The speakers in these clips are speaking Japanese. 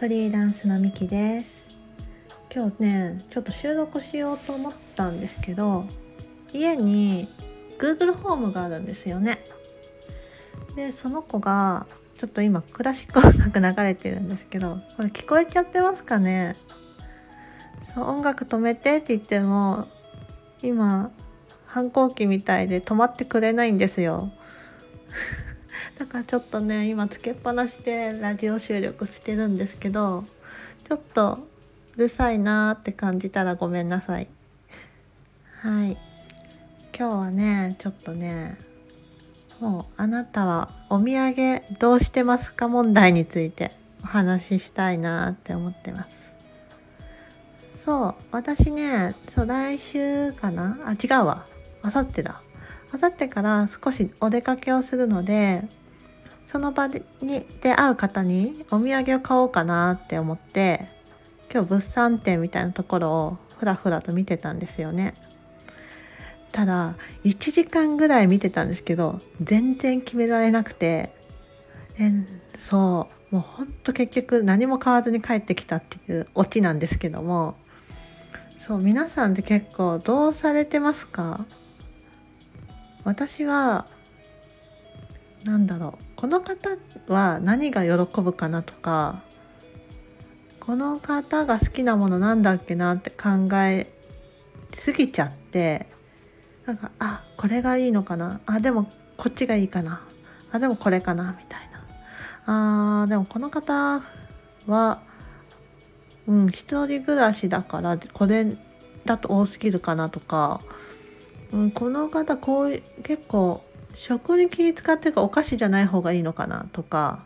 フリーランスのみきです。今日ねちょっと収録しようと思ったんですけど家に Google ホームがあるんですよね。でその子がちょっと今クラシック音楽流れてるんですけどこれ聞こえちゃってますかね？そう音楽止めてって言っても今反抗期みたいで止まってくれないんですよ。だからちょっとね今つけっぱなしでラジオ収録してるんですけどちょっとうるさいなーって感じたらごめんなさい。はい。今日はねちょっとねもうあなたはお土産どうしてますか問題についてお話ししたいなーって思ってます。そう私ねそう来週かな？あ違うわ。あさってだ。あさってから少しお出かけをするのでその場に出会う方にお土産を買おうかなって思って今日物産展みたいなところをふらふらと見てたんですよね。ただ1時間ぐらい見てたんですけど全然決められなくてえそうもうほんと結局何も買わずに帰ってきたっていうオチなんですけどもそう皆さんって結構どうされてますか？私は何だろう。この方は何が喜ぶかなとかこの方が好きなものなんだっけなって考えすぎちゃってなんかあこれがいいのかな。あでもこっちがいいかな。あでもこれかな。みたいな。あーでもこの方はうん一人暮らしだからこれだと多すぎるかなとかうん、この方こう結構食に気使ってるかお菓子じゃない方がいいのかなとか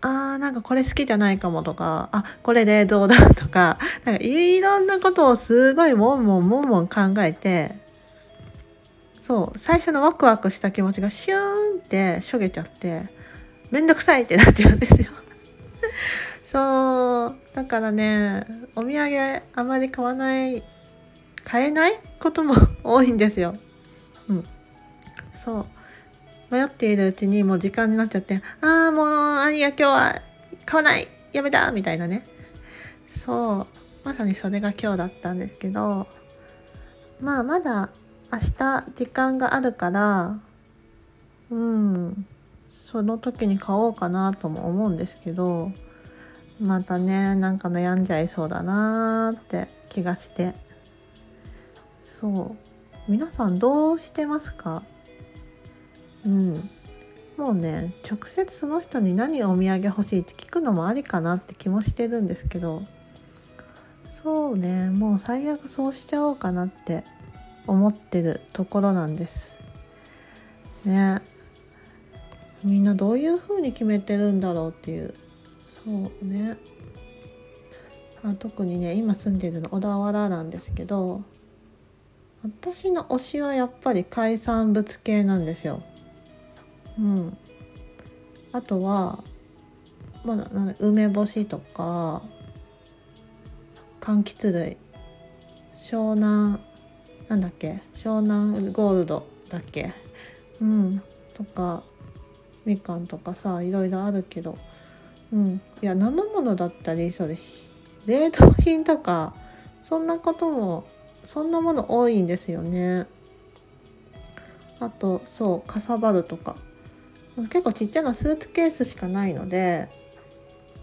あーなんかこれ好きじゃないかもとかあこれでどうだとか なんかいろんなことをすごいもんもんもんもん考えてそう最初のワクワクした気持ちがシューンってしょげちゃってめんどくさいってなっちゃうんですよ そうだからねお土産あまり買わない買えないことも多いんですよ。うん。そう。迷っているうちにもう時間になっちゃって、ああ、もう、あいや、今日は買わないやめたみたいなね。そう。まさにそれが今日だったんですけど、まあ、まだ明日時間があるから、うん、その時に買おうかなとも思うんですけど、またね、なんか悩んじゃいそうだなーって気がして。そう皆さんどうしてますか？うん。もうね直接その人に何お土産欲しいって聞くのもありかなって気もしてるんですけどそうねもう最悪そうしちゃおうかなって思ってるところなんです。ね。みんなどういう風に決めてるんだろうっていう。そうね。あ特にね今住んでるの小田原なんですけど私の推しはやっぱり海産物系なんですよ。うん。あとは、まだ梅干しとか柑橘類。湘南なんだっけ？湘南ゴールドだっけ？うん。とかみかんとかさいろいろあるけど。うん。いや生ものだったりそれ冷凍品とかそんなこともそんなもの多いんですよね。あとそうかさばるとか。結構ちっちゃなスーツケースしかないので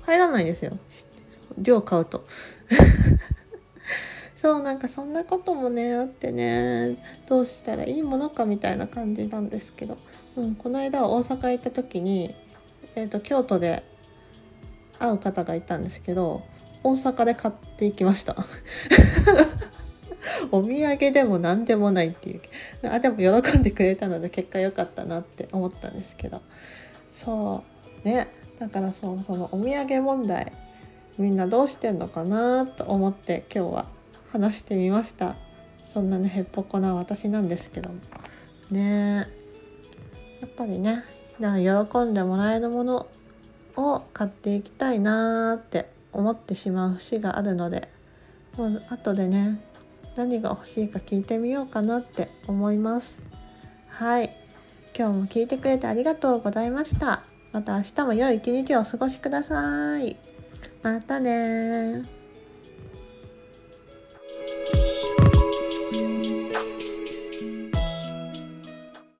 入らないんですよ。量買うと。そうなんかそんなこともねあってね。どうしたらいいものかみたいな感じなんですけど、うん、この間大阪行った時に、えーと京都で会う方がいたんですけど大阪で買っていきました。お土産でも何でもないっていう。あでも喜んでくれたので結果良かったなって思ったんですけど。そう。ね。だからそうそのお土産問題みんなどうしてんのかなと思って今日は話してみました。そんなねへっぽこな私なんですけども。ね。やっぱりね喜んでもらえるものを買っていきたいなーって思ってしまう節があるのでもう後でね何が欲しいか聞いてみようかなって思います。はい。今日も聞いてくれてありがとうございました。また明日も良い一日をお過ごしください。またね